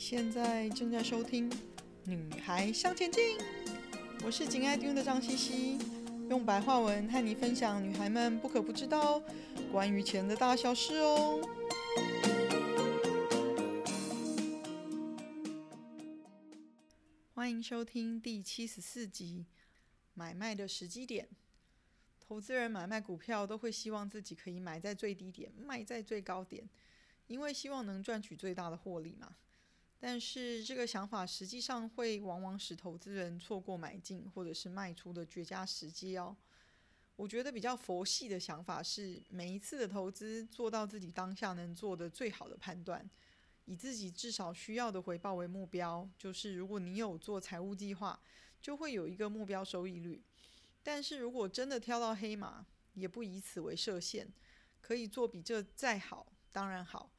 现在正在收听《女孩向前进》，我是紧爱听的张茜茜，用白话文和你分享女孩们不可不知道关于钱的大小事哦。欢迎收听第七十四集《买卖的时机点》。投资人买卖股票都会希望自己可以买在最低点，卖在最高点，因为希望能赚取最大的获利嘛。但是这个想法实际上会往往使投资人错过买进或者是卖出的绝佳时机哦。我觉得比较佛系的想法是，每一次的投资做到自己当下能做的最好的判断，以自己至少需要的回报为目标。就是如果你有做财务计划，就会有一个目标收益率。但是如果真的挑到黑马，也不以此为设限，可以做比这再好，当然好，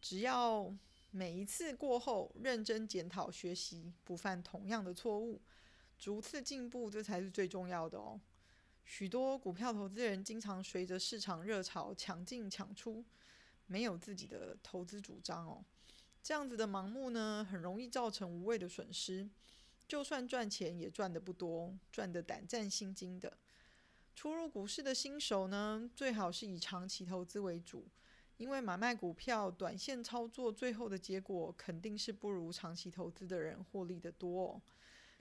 只要。每一次过后，认真检讨学习，不犯同样的错误，逐次进步，这才是最重要的哦。许多股票投资人经常随着市场热潮抢进抢出，没有自己的投资主张哦。这样子的盲目呢，很容易造成无谓的损失。就算赚钱，也赚得不多，赚得胆战心惊的。初入股市的新手呢，最好是以长期投资为主。因为买卖股票、短线操作，最后的结果肯定是不如长期投资的人获利得多。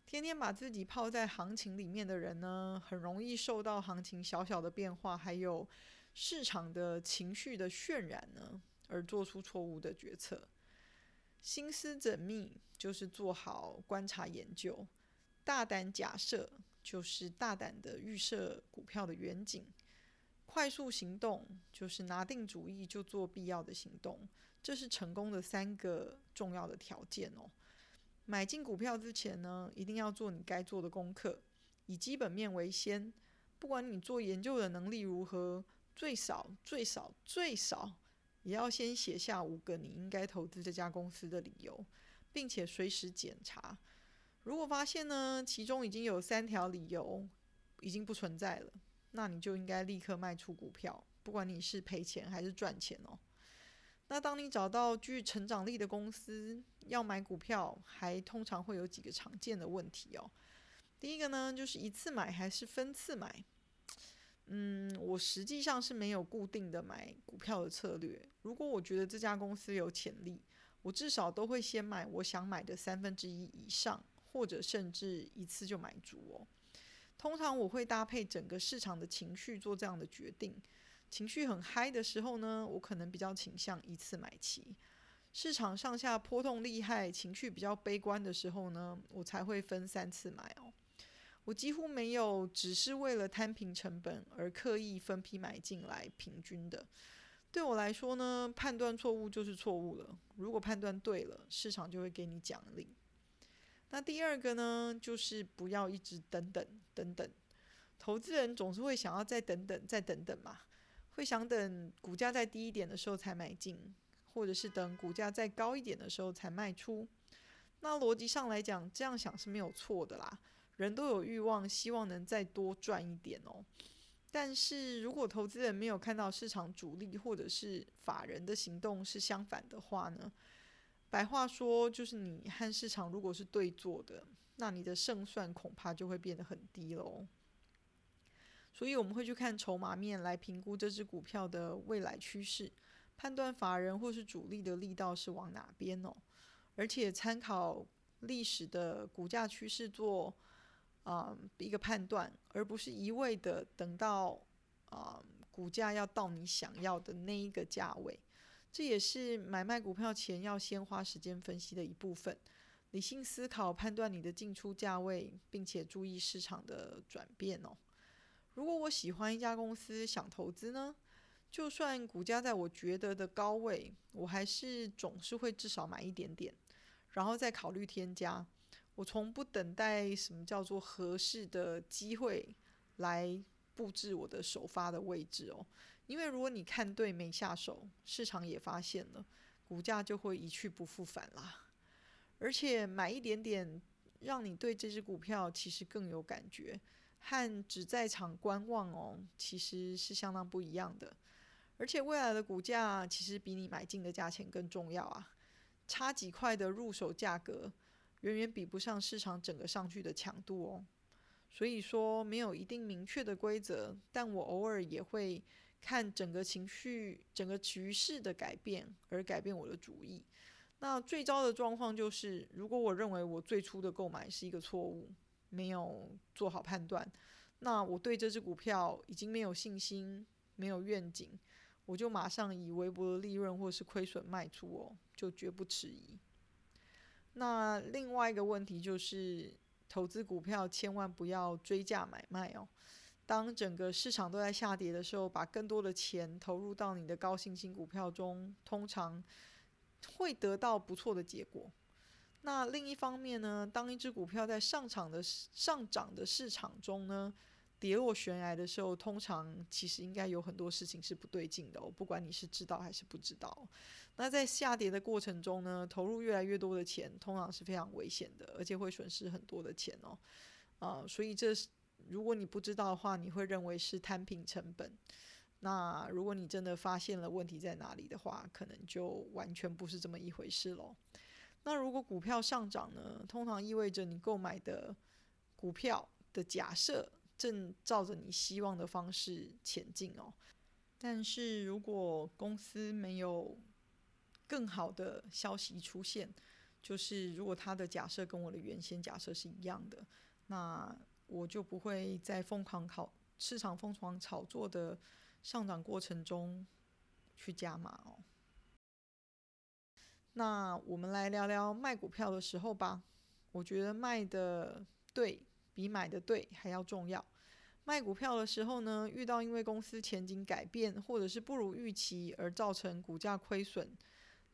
天天把自己泡在行情里面的人呢，很容易受到行情小小的变化，还有市场的情绪的渲染呢，而做出错误的决策。心思缜密就是做好观察研究，大胆假设就是大胆的预设股票的远景。快速行动就是拿定主意就做必要的行动，这是成功的三个重要的条件哦。买进股票之前呢，一定要做你该做的功课，以基本面为先。不管你做研究的能力如何，最少最少最少也要先写下五个你应该投资这家公司的理由，并且随时检查。如果发现呢，其中已经有三条理由已经不存在了。那你就应该立刻卖出股票，不管你是赔钱还是赚钱哦。那当你找到具成长力的公司要买股票，还通常会有几个常见的问题哦。第一个呢，就是一次买还是分次买？嗯，我实际上是没有固定的买股票的策略。如果我觉得这家公司有潜力，我至少都会先买我想买的三分之一以上，或者甚至一次就买足哦。通常我会搭配整个市场的情绪做这样的决定。情绪很嗨的时候呢，我可能比较倾向一次买齐；市场上下波动厉害，情绪比较悲观的时候呢，我才会分三次买哦。我几乎没有只是为了摊平成本而刻意分批买进来平均的。对我来说呢，判断错误就是错误了。如果判断对了，市场就会给你奖励。那第二个呢，就是不要一直等等等等。投资人总是会想要再等等再等等嘛，会想等股价再低一点的时候才买进，或者是等股价再高一点的时候才卖出。那逻辑上来讲，这样想是没有错的啦。人都有欲望，希望能再多赚一点哦。但是如果投资人没有看到市场主力或者是法人的行动是相反的话呢？白话说，就是你和市场如果是对做的，那你的胜算恐怕就会变得很低喽。所以我们会去看筹码面来评估这只股票的未来趋势，判断法人或是主力的力道是往哪边哦。而且参考历史的股价趋势做啊、嗯、一个判断，而不是一味的等到啊、嗯、股价要到你想要的那一个价位。这也是买卖股票前要先花时间分析的一部分，理性思考判断你的进出价位，并且注意市场的转变哦。如果我喜欢一家公司想投资呢，就算股价在我觉得的高位，我还是总是会至少买一点点，然后再考虑添加。我从不等待什么叫做合适的机会来。布置我的首发的位置哦，因为如果你看对没下手，市场也发现了，股价就会一去不复返啦。而且买一点点，让你对这只股票其实更有感觉，和只在场观望哦，其实是相当不一样的。而且未来的股价其实比你买进的价钱更重要啊。差几块的入手价格，远远比不上市场整个上去的强度哦。所以说没有一定明确的规则，但我偶尔也会看整个情绪、整个局势的改变而改变我的主意。那最糟的状况就是，如果我认为我最初的购买是一个错误，没有做好判断，那我对这只股票已经没有信心、没有愿景，我就马上以微薄的利润或是亏损卖出哦，就绝不迟疑。那另外一个问题就是。投资股票千万不要追价买卖哦。当整个市场都在下跌的时候，把更多的钱投入到你的高信心股票中，通常会得到不错的结果。那另一方面呢，当一只股票在上涨的上涨的市场中呢，跌落悬崖的时候，通常其实应该有很多事情是不对劲的哦，不管你是知道还是不知道。那在下跌的过程中呢，投入越来越多的钱，通常是非常危险的，而且会损失很多的钱哦。啊、所以这如果你不知道的话，你会认为是摊平成本。那如果你真的发现了问题在哪里的话，可能就完全不是这么一回事喽。那如果股票上涨呢，通常意味着你购买的股票的假设。正照着你希望的方式前进哦，但是如果公司没有更好的消息出现，就是如果他的假设跟我的原先假设是一样的，那我就不会在疯狂炒市场疯狂炒作的上涨过程中去加码哦。那我们来聊聊卖股票的时候吧，我觉得卖的对比买的对还要重要。卖股票的时候呢，遇到因为公司前景改变或者是不如预期而造成股价亏损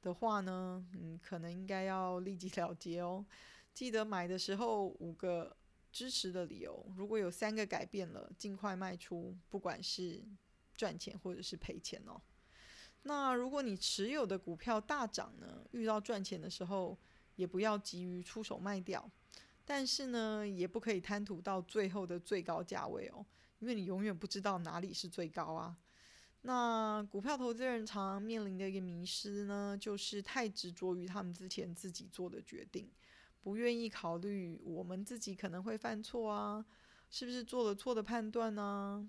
的话呢，嗯，可能应该要立即了结哦。记得买的时候五个支持的理由，如果有三个改变了，尽快卖出，不管是赚钱或者是赔钱哦。那如果你持有的股票大涨呢，遇到赚钱的时候，也不要急于出手卖掉。但是呢，也不可以贪图到最后的最高价位哦，因为你永远不知道哪里是最高啊。那股票投资人常常面临的一个迷失呢，就是太执着于他们之前自己做的决定，不愿意考虑我们自己可能会犯错啊，是不是做了错的判断呢？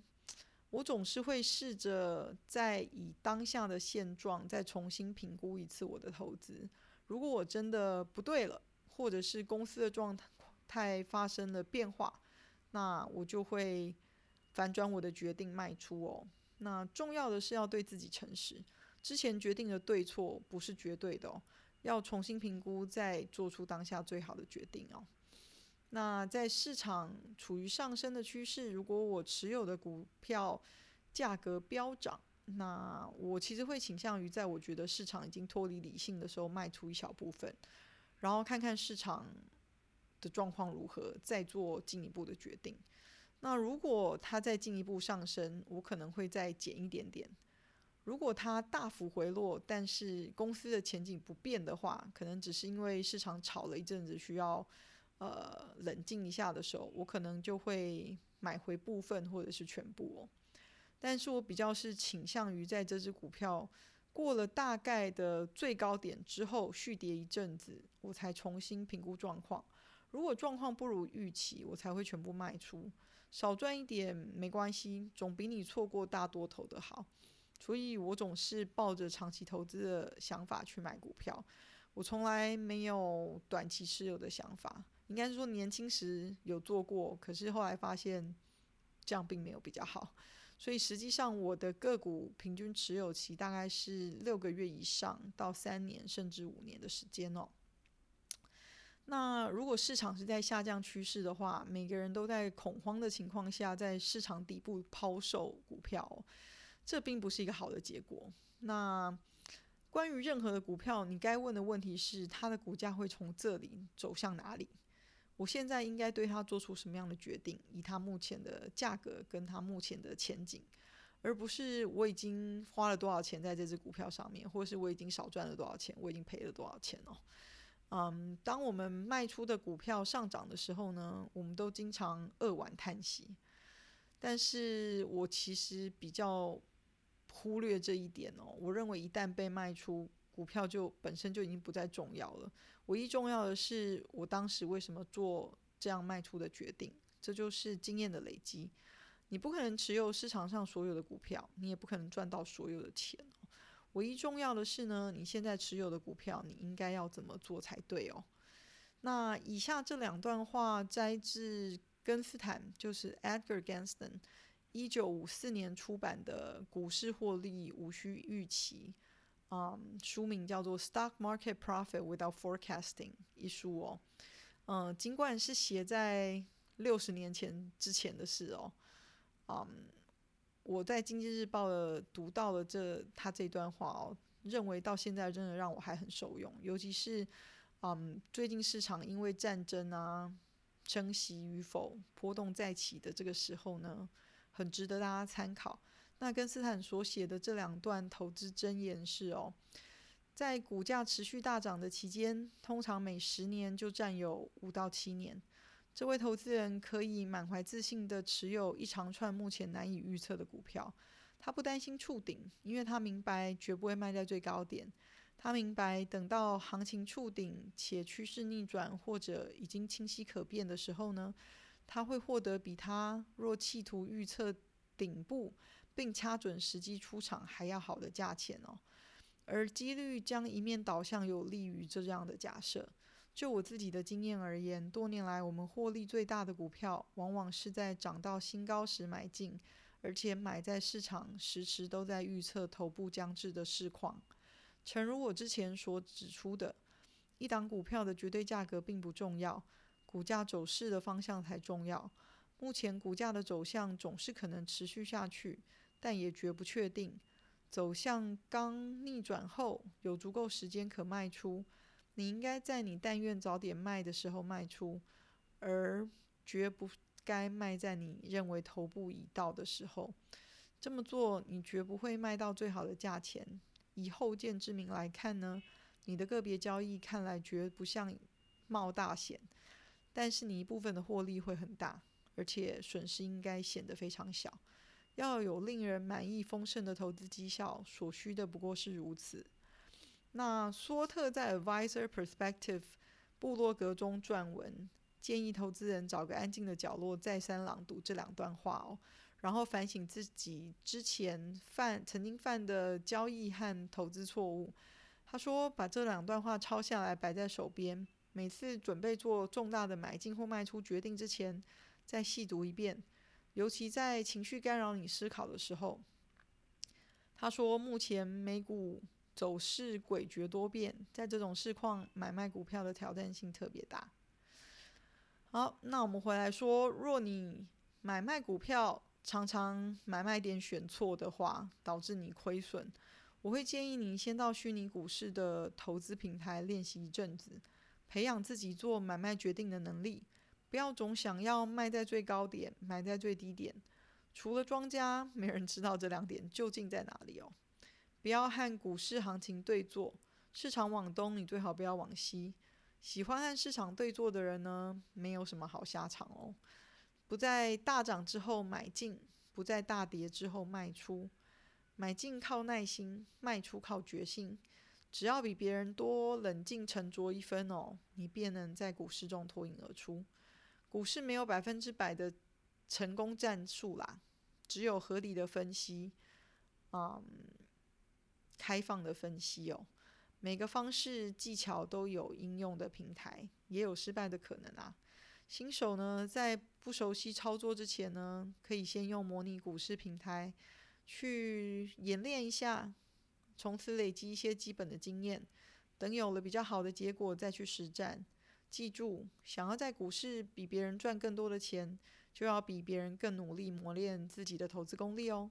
我总是会试着在以当下的现状再重新评估一次我的投资。如果我真的不对了，或者是公司的状态，态发生了变化，那我就会反转我的决定卖出哦。那重要的是要对自己诚实，之前决定的对错不是绝对的哦，要重新评估再做出当下最好的决定哦。那在市场处于上升的趋势，如果我持有的股票价格飙涨，那我其实会倾向于在我觉得市场已经脱离理性的时候卖出一小部分，然后看看市场。的状况如何，再做进一步的决定。那如果它再进一步上升，我可能会再减一点点。如果它大幅回落，但是公司的前景不变的话，可能只是因为市场炒了一阵子，需要呃冷静一下的时候，我可能就会买回部分或者是全部哦。但是我比较是倾向于在这只股票过了大概的最高点之后续跌一阵子，我才重新评估状况。如果状况不如预期，我才会全部卖出，少赚一点没关系，总比你错过大多头的好。所以我总是抱着长期投资的想法去买股票，我从来没有短期持有的想法。应该是说年轻时有做过，可是后来发现这样并没有比较好。所以实际上我的个股平均持有期大概是六个月以上到三年甚至五年的时间哦。那如果市场是在下降趋势的话，每个人都在恐慌的情况下，在市场底部抛售股票，这并不是一个好的结果。那关于任何的股票，你该问的问题是：它的股价会从这里走向哪里？我现在应该对它做出什么样的决定？以它目前的价格跟它目前的前景，而不是我已经花了多少钱在这只股票上面，或是我已经少赚了多少钱，我已经赔了多少钱哦。嗯，当我们卖出的股票上涨的时候呢，我们都经常扼腕叹息。但是我其实比较忽略这一点哦。我认为一旦被卖出，股票就本身就已经不再重要了。唯一重要的是我当时为什么做这样卖出的决定，这就是经验的累积。你不可能持有市场上所有的股票，你也不可能赚到所有的钱。唯一重要的是呢，你现在持有的股票，你应该要怎么做才对哦？那以下这两段话摘自根斯坦，就是 Edgar Ganston，一九五四年出版的《股市获利无需预期》，嗯，书名叫做《Stock Market Profit Without Forecasting》一书哦。嗯，尽管是写在六十年前之前的事哦。嗯，我在《经济日报》的读到了这他这段话哦，认为到现在真的让我还很受用。尤其是，嗯，最近市场因为战争啊、升息与否波动再起的这个时候呢，很值得大家参考。那根斯坦所写的这两段投资箴言是哦，在股价持续大涨的期间，通常每十年就占有五到七年。这位投资人可以满怀自信地持有一长串目前难以预测的股票，他不担心触顶，因为他明白绝不会卖在最高点。他明白等到行情触顶且趋势逆转或者已经清晰可辨的时候呢，他会获得比他若企图预测顶部并掐准时机出场还要好的价钱哦。而几率将一面倒向有利于这样的假设。就我自己的经验而言，多年来我们获利最大的股票，往往是在涨到新高时买进，而且买在市场时时都在预测头部将至的市况。诚如我之前所指出的，一档股票的绝对价格并不重要，股价走势的方向才重要。目前股价的走向总是可能持续下去，但也绝不确定。走向刚逆转后，有足够时间可卖出。你应该在你但愿早点卖的时候卖出，而绝不该卖在你认为头部已到的时候。这么做，你绝不会卖到最好的价钱。以后见之明来看呢，你的个别交易看来绝不像冒大险，但是你一部分的获利会很大，而且损失应该显得非常小。要有令人满意丰盛的投资绩效，所需的不过是如此。那索特在 Advisor Perspective 部落格中撰文，建议投资人找个安静的角落，再三朗读这两段话哦，然后反省自己之前犯曾经犯的交易和投资错误。他说，把这两段话抄下来摆在手边，每次准备做重大的买进或卖出决定之前，再细读一遍，尤其在情绪干扰你思考的时候。他说，目前美股。走势诡谲多变，在这种市况买卖股票的挑战性特别大。好，那我们回来说，若你买卖股票常常买卖点选错的话，导致你亏损，我会建议你先到虚拟股市的投资平台练习一阵子，培养自己做买卖决定的能力，不要总想要卖在最高点，买在最低点。除了庄家，没人知道这两点究竟在哪里哦。不要和股市行情对坐，市场往东，你最好不要往西。喜欢和市场对坐的人呢，没有什么好下场哦。不在大涨之后买进，不在大跌之后卖出。买进靠耐心，卖出靠决心。只要比别人多冷静沉着一分哦，你便能在股市中脱颖而出。股市没有百分之百的成功战术啦，只有合理的分析。嗯。开放的分析哦，每个方式技巧都有应用的平台，也有失败的可能啊。新手呢，在不熟悉操作之前呢，可以先用模拟股市平台去演练一下，从此累积一些基本的经验。等有了比较好的结果，再去实战。记住，想要在股市比别人赚更多的钱，就要比别人更努力磨练自己的投资功力哦。